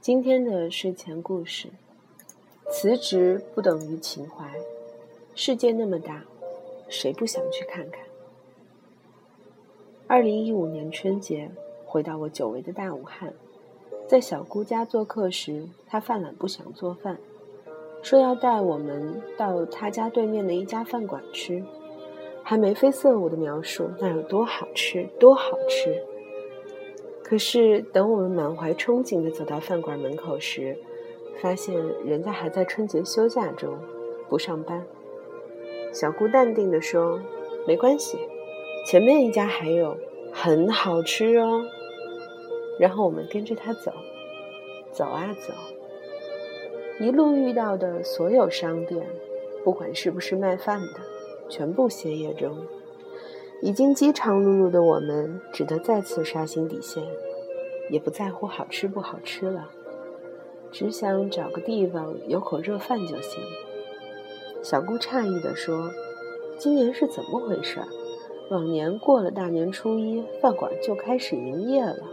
今天的睡前故事：辞职不等于情怀。世界那么大，谁不想去看看？二零一五年春节，回到我久违的大武汉，在小姑家做客时，她犯懒不想做饭，说要带我们到她家对面的一家饭馆吃，还眉飞色舞的描述那有多好吃，多好吃。可是，等我们满怀憧憬地走到饭馆门口时，发现人家还在春节休假中，不上班。小姑淡定地说：“没关系，前面一家还有，很好吃哦。”然后我们跟着她走，走啊走，一路遇到的所有商店，不管是不是卖饭的，全部歇业中。已经饥肠辘辘的我们，只得再次刷新底线，也不在乎好吃不好吃了，只想找个地方有口热饭就行。小姑诧异地说：“今年是怎么回事？往年过了大年初一，饭馆就开始营业了，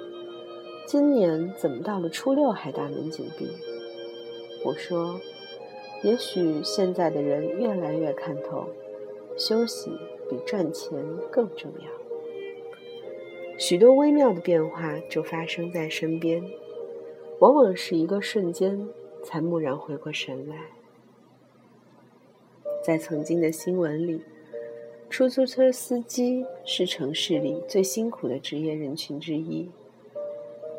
今年怎么到了初六还大门紧闭？”我说：“也许现在的人越来越看透，休息。”比赚钱更重要。许多微妙的变化就发生在身边，往往是一个瞬间才蓦然回过神来。在曾经的新闻里，出租车司机是城市里最辛苦的职业人群之一。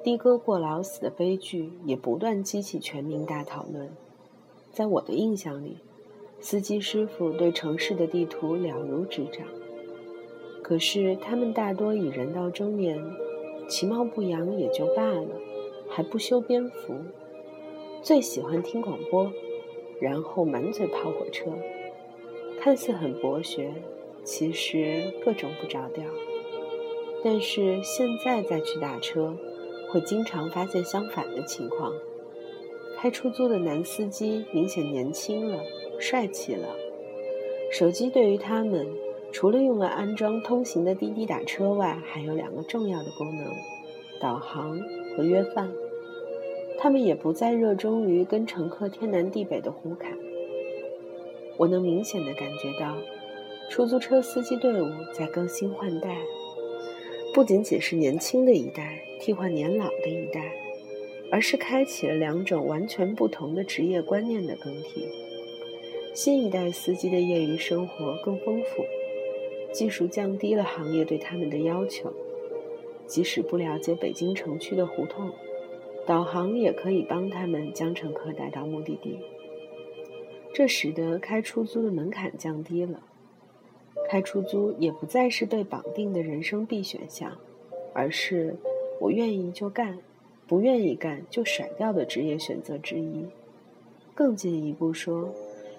的哥过劳死的悲剧也不断激起全民大讨论。在我的印象里。司机师傅对城市的地图了如指掌，可是他们大多已人到中年，其貌不扬也就罢了，还不修边幅，最喜欢听广播，然后满嘴跑火车，看似很博学，其实各种不着调。但是现在再去打车，会经常发现相反的情况：开出租的男司机明显年轻了。帅气了。手机对于他们，除了用来安装通行的滴滴打车外，还有两个重要的功能：导航和约饭。他们也不再热衷于跟乘客天南地北的胡侃。我能明显的感觉到，出租车司机队伍在更新换代，不仅仅是年轻的一代替换年老的一代，而是开启了两种完全不同的职业观念的更替。新一代司机的业余生活更丰富，技术降低了行业对他们的要求。即使不了解北京城区的胡同，导航也可以帮他们将乘客带到目的地。这使得开出租的门槛降低了，开出租也不再是被绑定的人生必选项，而是我愿意就干，不愿意干就甩掉的职业选择之一。更进一步说。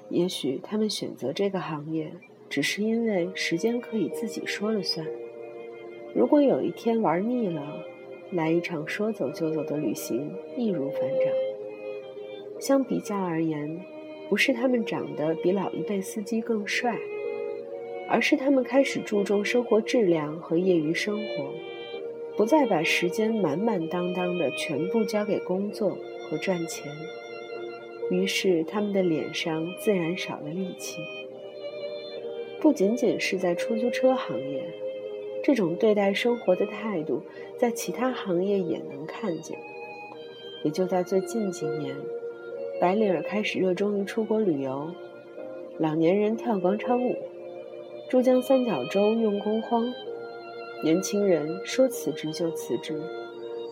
也许他们选择这个行业，只是因为时间可以自己说了算。如果有一天玩腻了，来一场说走就走的旅行，易如反掌。相比较而言，不是他们长得比老一辈司机更帅，而是他们开始注重生活质量和业余生活，不再把时间满满当当的全部交给工作和赚钱。于是，他们的脸上自然少了戾气。不仅仅是在出租车行业，这种对待生活的态度，在其他行业也能看见。也就在最近几年，白领儿开始热衷于出国旅游，老年人跳广场舞，珠江三角洲用工荒，年轻人说辞职就辞职，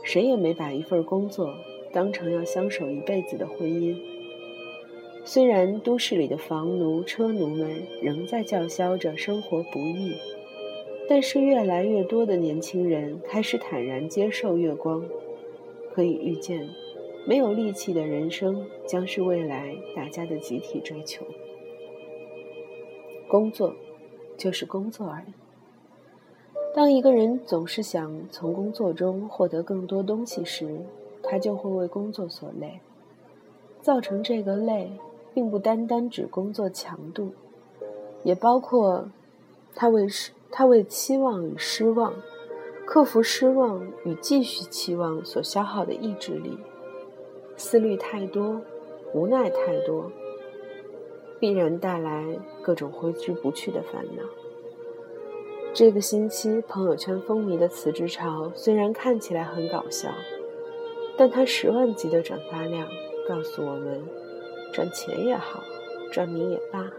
谁也没把一份工作当成要相守一辈子的婚姻。虽然都市里的房奴、车奴们仍在叫嚣着生活不易，但是越来越多的年轻人开始坦然接受月光。可以预见，没有力气的人生将是未来大家的集体追求。工作，就是工作而已。当一个人总是想从工作中获得更多东西时，他就会为工作所累，造成这个累。并不单单指工作强度，也包括他为失他为期望与失望，克服失望与继续期望所消耗的意志力。思虑太多，无奈太多，必然带来各种挥之不去的烦恼。这个星期朋友圈风靡的辞职潮，虽然看起来很搞笑，但它十万级的转发量告诉我们：赚钱也好，赚名也罢，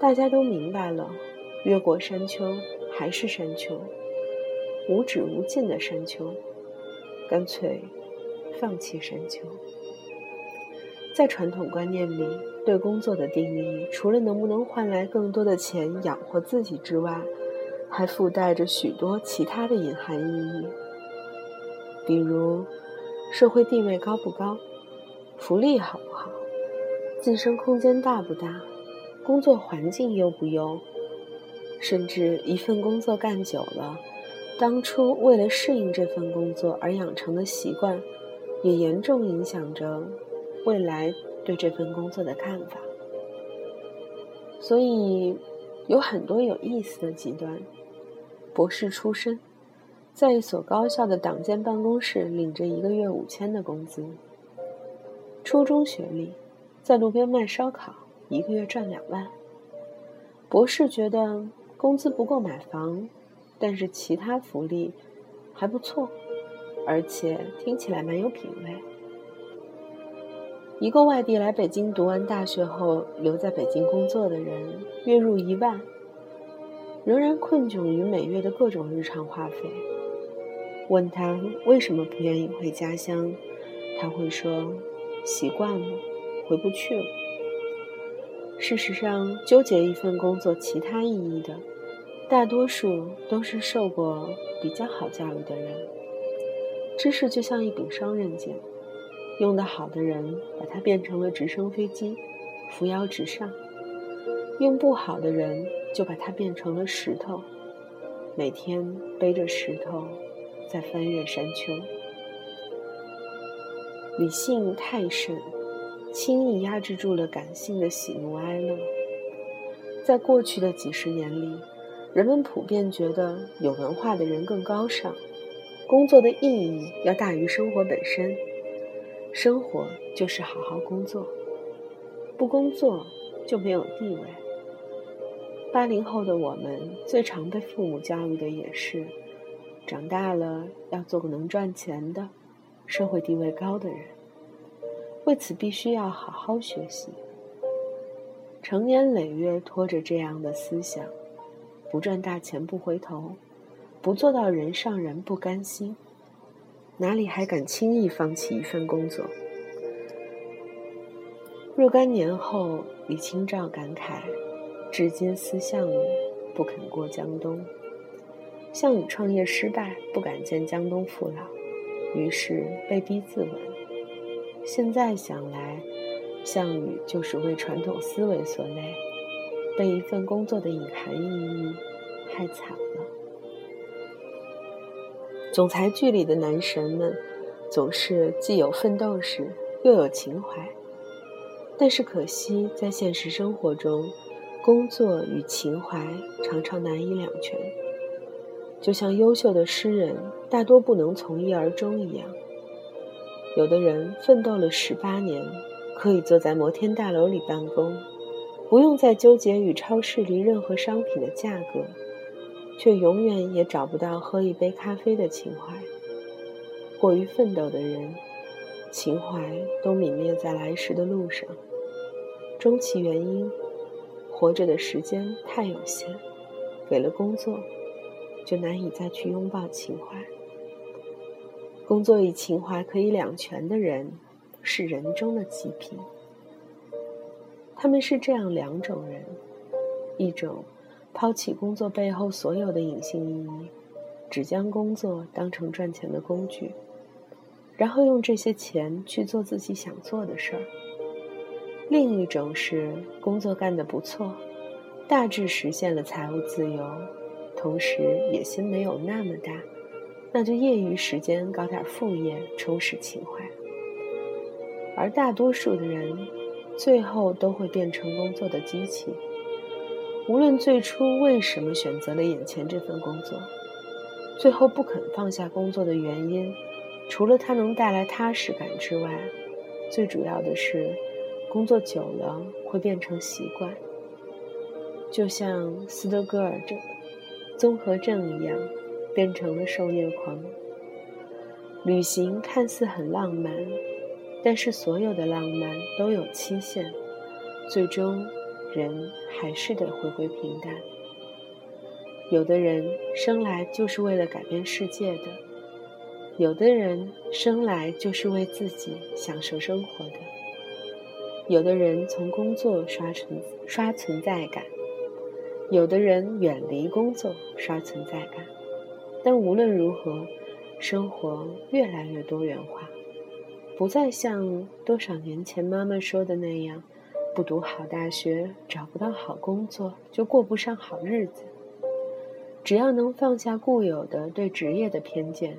大家都明白了，越过山丘还是山丘，无止无尽的山丘，干脆放弃山丘。在传统观念里，对工作的定义，除了能不能换来更多的钱养活自己之外，还附带着许多其他的隐含意义，比如社会地位高不高，福利好不好，晋升空间大不大，工作环境优不优，甚至一份工作干久了，当初为了适应这份工作而养成的习惯，也严重影响着未来对这份工作的看法。所以，有很多有意思的极端。博士出身，在一所高校的党建办公室领着一个月五千的工资；初中学历，在路边卖烧烤，一个月赚两万。博士觉得工资不够买房，但是其他福利还不错，而且听起来蛮有品位。一个外地来北京读完大学后留在北京工作的人，月入一万。仍然困窘于每月的各种日常花费。问他为什么不愿意回家乡，他会说：“习惯了，回不去了。”事实上，纠结一份工作其他意义的，大多数都是受过比较好教育的人。知识就像一柄双刃剑，用得好的人把它变成了直升飞机，扶摇直上；用不好的人。就把它变成了石头，每天背着石头在翻越山丘。理性太甚，轻易压制住了感性的喜怒哀乐。在过去的几十年里，人们普遍觉得有文化的人更高尚，工作的意义要大于生活本身。生活就是好好工作，不工作就没有地位。八零后的我们，最常被父母教育的也是：长大了要做个能赚钱的、社会地位高的人。为此，必须要好好学习。成年累月拖着这样的思想，不赚大钱不回头，不做到人上人不甘心，哪里还敢轻易放弃一份工作？若干年后，李清照感慨。至今思项羽，不肯过江东。项羽创业失败，不敢见江东父老，于是被逼自刎。现在想来，项羽就是为传统思维所累，被一份工作的隐含意义害惨了。总裁剧里的男神们，总是既有奋斗史，又有情怀，但是可惜，在现实生活中。工作与情怀常常难以两全，就像优秀的诗人大多不能从一而终一样。有的人奋斗了十八年，可以坐在摩天大楼里办公，不用再纠结与超市里任何商品的价格，却永远也找不到喝一杯咖啡的情怀。过于奋斗的人，情怀都泯灭在来时的路上。终其原因。活着的时间太有限，给了工作，就难以再去拥抱情怀。工作与情怀可以两全的人，是人中的极品。他们是这样两种人：一种抛弃工作背后所有的隐性意义，只将工作当成赚钱的工具，然后用这些钱去做自己想做的事儿。另一种是工作干得不错，大致实现了财务自由，同时野心没有那么大，那就业余时间搞点副业充实情怀。而大多数的人，最后都会变成工作的机器。无论最初为什么选择了眼前这份工作，最后不肯放下工作的原因，除了它能带来踏实感之外，最主要的是，工作久了会变成习惯，就像斯德哥尔症综合症一样，变成了受虐狂。旅行看似很浪漫，但是所有的浪漫都有期限，最终人还是得回归平淡。有的人生来就是为了改变世界的，有的人生来就是为自己享受生活的，有的人从工作刷存刷存在感，有的人远离工作刷存在感，但无论如何。生活越来越多元化，不再像多少年前妈妈说的那样，不读好大学、找不到好工作就过不上好日子。只要能放下固有的对职业的偏见，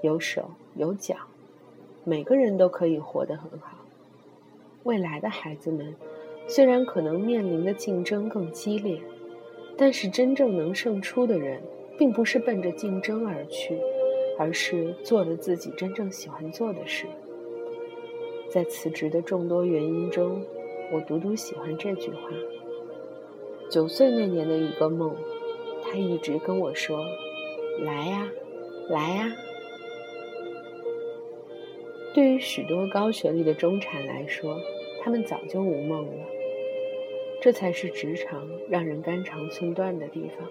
有手有脚，每个人都可以活得很好。未来的孩子们虽然可能面临的竞争更激烈，但是真正能胜出的人，并不是奔着竞争而去。而是做了自己真正喜欢做的事。在辞职的众多原因中，我独独喜欢这句话。九岁那年的一个梦，他一直跟我说：“来呀，来呀。”对于许多高学历的中产来说，他们早就无梦了。这才是职场让人肝肠寸断的地方。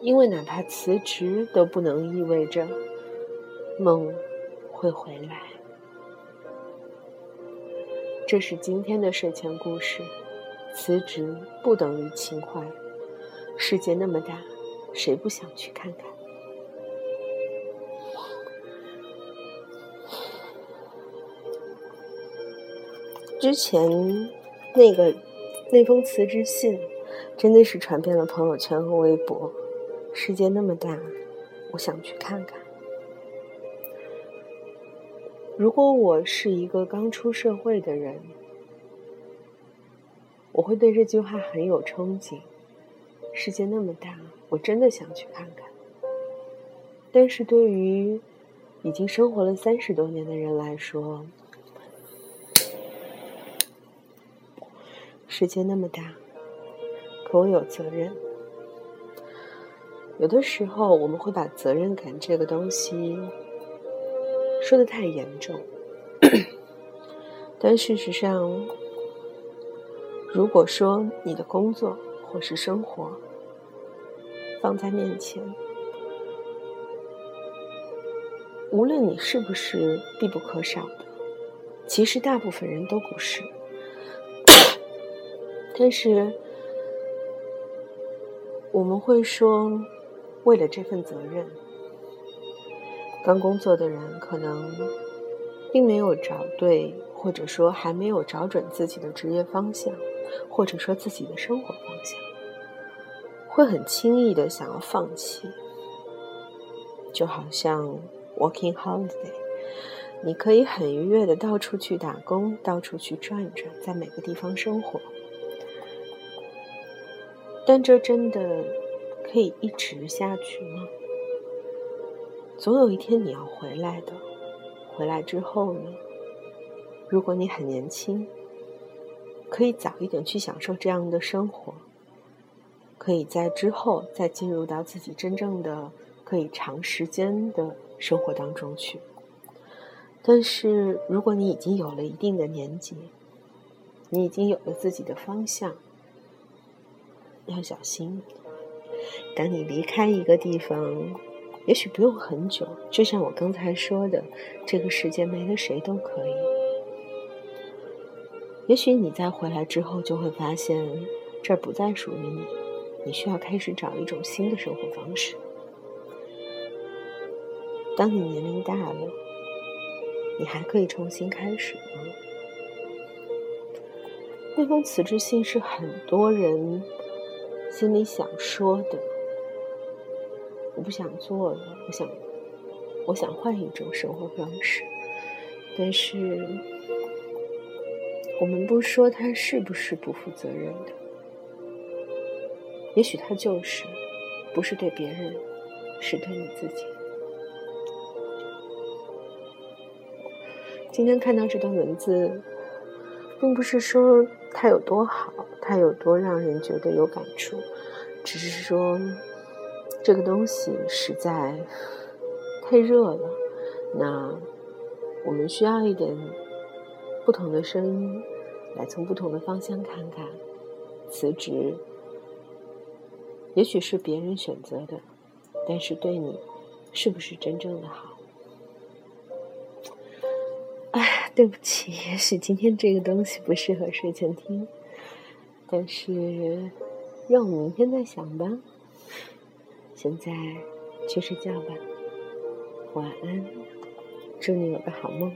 因为哪怕辞职都不能意味着梦会回来。这是今天的睡前故事。辞职不等于情怀。世界那么大，谁不想去看看？之前那个那封辞职信，真的是传遍了朋友圈和微博。世界那么大，我想去看看。如果我是一个刚出社会的人，我会对这句话很有憧憬。世界那么大，我真的想去看看。但是对于已经生活了三十多年的人来说，世界那么大，可我有责任。有的时候，我们会把责任感这个东西说的太严重，但事实上，如果说你的工作或是生活放在面前，无论你是不是必不可少的，其实大部分人都不是，但是我们会说。为了这份责任，刚工作的人可能并没有找对，或者说还没有找准自己的职业方向，或者说自己的生活方向，会很轻易的想要放弃。就好像 working holiday，你可以很愉悦的到处去打工，到处去转转，在每个地方生活，但这真的。可以一直下去吗？总有一天你要回来的。回来之后呢？如果你很年轻，可以早一点去享受这样的生活，可以在之后再进入到自己真正的可以长时间的生活当中去。但是如果你已经有了一定的年纪，你已经有了自己的方向，要小心。当你离开一个地方，也许不用很久，就像我刚才说的，这个世界没了谁都可以。也许你在回来之后，就会发现这儿不再属于你，你需要开始找一种新的生活方式。当你年龄大了，你还可以重新开始吗？那封辞职信是很多人。心里想说的，我不想做了。我想，我想换一种生活方式。但是，我们不说他是不是不负责任的。也许他就是，不是对别人，是对你自己。今天看到这段文字，并不是说它有多好，它有多让人觉得有感触，只是说这个东西实在太热了。那我们需要一点不同的声音，来从不同的方向看看辞职。也许是别人选择的，但是对你是不是真正的好？对不起，也许今天这个东西不适合睡前听，但是让我明天再想吧。现在去睡觉吧，晚安，祝你有个好梦。